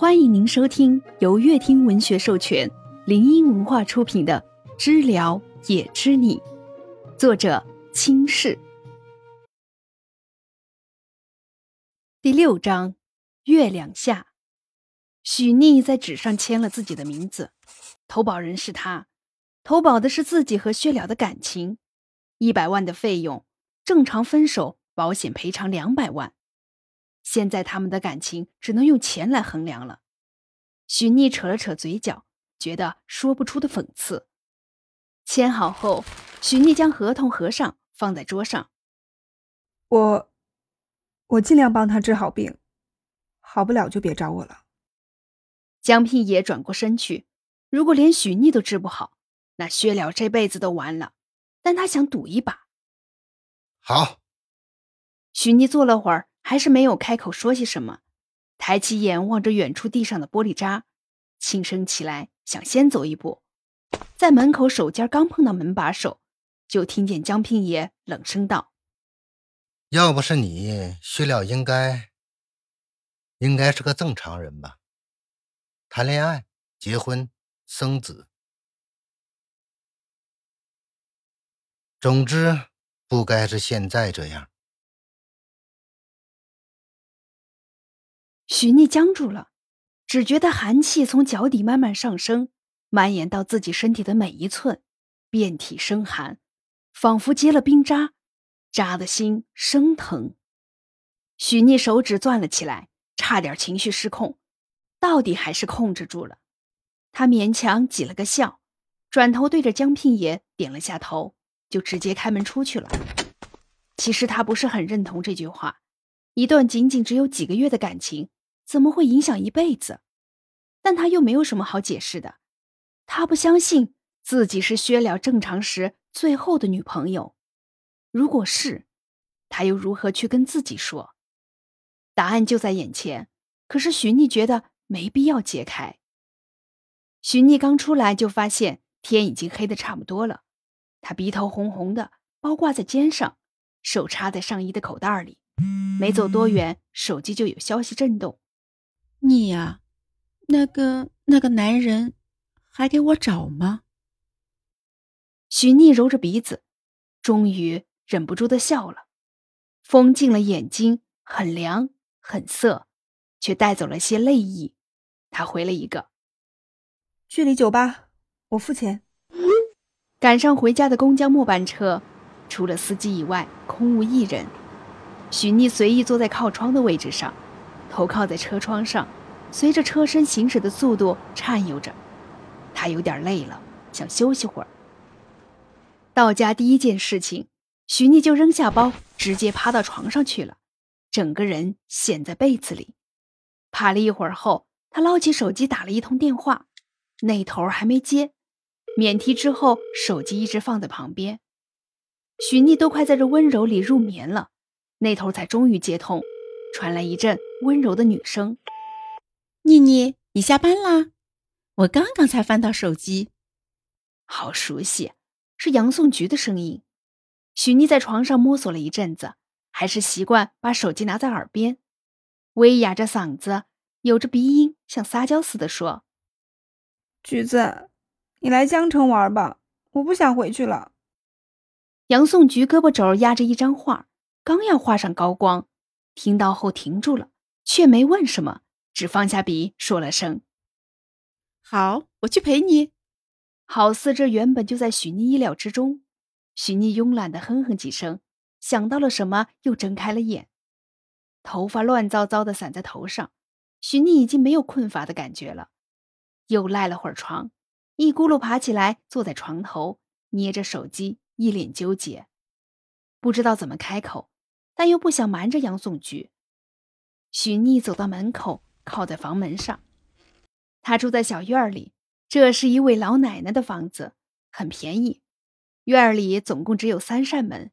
欢迎您收听由乐听文学授权、林音文化出品的《知了也知你》，作者清世。第六章：月亮下。许逆在纸上签了自己的名字，投保人是他，投保的是自己和薛了的感情，一百万的费用，正常分手保险赔偿两百万。现在他们的感情只能用钱来衡量了。许逆扯了扯嘴角，觉得说不出的讽刺。签好后，许逆将合同合上，放在桌上。我，我尽量帮他治好病，好不了就别找我了。江聘也转过身去。如果连许逆都治不好，那薛了这辈子都完了。但他想赌一把。好。许逆坐了会儿。还是没有开口说些什么，抬起眼望着远处地上的玻璃渣，轻声起来，想先走一步。在门口手尖刚碰到门把手，就听见江平爷冷声道：“要不是你，薛了应该应该是个正常人吧？谈恋爱、结婚、生子，总之不该是现在这样。”许逆僵住了，只觉得寒气从脚底慢慢上升，蔓延到自己身体的每一寸，遍体生寒，仿佛结了冰渣，扎的心生疼。许逆手指攥了起来，差点情绪失控，到底还是控制住了。他勉强挤了个笑，转头对着江聘爷点了下头，就直接开门出去了。其实他不是很认同这句话，一段仅仅只有几个月的感情。怎么会影响一辈子？但他又没有什么好解释的。他不相信自己是薛了正常时最后的女朋友。如果是，他又如何去跟自己说？答案就在眼前。可是许逆觉得没必要揭开。许逆刚出来就发现天已经黑的差不多了。他鼻头红红的，包挂在肩上，手插在上衣的口袋里。没走多远，手机就有消息震动。你呀，那个那个男人还给我找吗？许逆揉着鼻子，终于忍不住的笑了。风进了眼睛，很凉，很涩，却带走了些泪意。他回了一个：“距离酒吧，我付钱。”赶上回家的公交末班车，除了司机以外，空无一人。许逆随意坐在靠窗的位置上。头靠在车窗上，随着车身行驶的速度颤悠着。他有点累了，想休息会儿。到家第一件事情，许逆就扔下包，直接趴到床上去了，整个人陷在被子里。趴了一会儿后，他捞起手机打了一通电话，那头还没接。免提之后，手机一直放在旁边。许逆都快在这温柔里入眠了，那头才终于接通。传来一阵温柔的女声：“妮妮，你下班啦？我刚刚才翻到手机，好熟悉，是杨颂菊的声音。”许妮在床上摸索了一阵子，还是习惯把手机拿在耳边，微哑着嗓子，有着鼻音，像撒娇似的说：“橘子，你来江城玩吧，我不想回去了。”杨颂菊胳膊肘压着一张画，刚要画上高光。听到后停住了，却没问什么，只放下笔说了声：“好，我去陪你。”好似这原本就在许妮意料之中。许妮慵懒的哼哼几声，想到了什么，又睁开了眼。头发乱糟糟的散在头上，许妮已经没有困乏的感觉了，又赖了会儿床，一咕噜爬起来，坐在床头，捏着手机，一脸纠结，不知道怎么开口。但又不想瞒着杨颂菊。许逆走到门口，靠在房门上。他住在小院里，这是一位老奶奶的房子，很便宜。院里总共只有三扇门：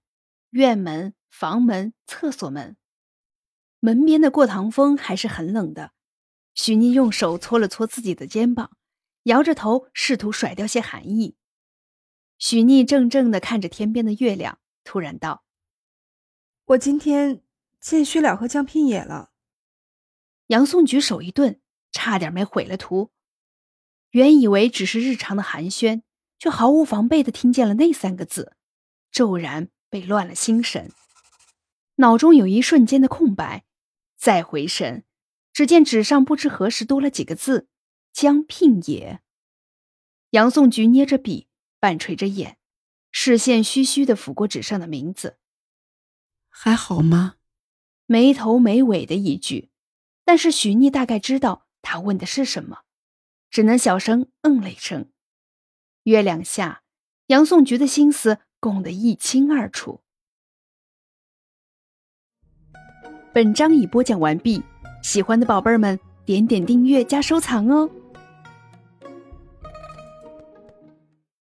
院门、房门、厕所门。门边的过堂风还是很冷的。许逆用手搓了搓自己的肩膀，摇着头，试图甩掉些寒意。许逆怔怔地看着天边的月亮，突然道。我今天见薛了和江聘野了。杨颂举手一顿，差点没毁了图。原以为只是日常的寒暄，却毫无防备的听见了那三个字，骤然被乱了心神，脑中有一瞬间的空白。再回神，只见纸上不知何时多了几个字：“江聘也。”杨颂菊捏着笔，半垂着眼，视线虚虚的抚过纸上的名字。还好吗？没头没尾的一句，但是许逆大概知道他问的是什么。只能小声嗯了一声，月亮下，杨颂菊的心思供得一清二楚。本章已播讲完毕，喜欢的宝贝儿们点点订阅加收藏哦。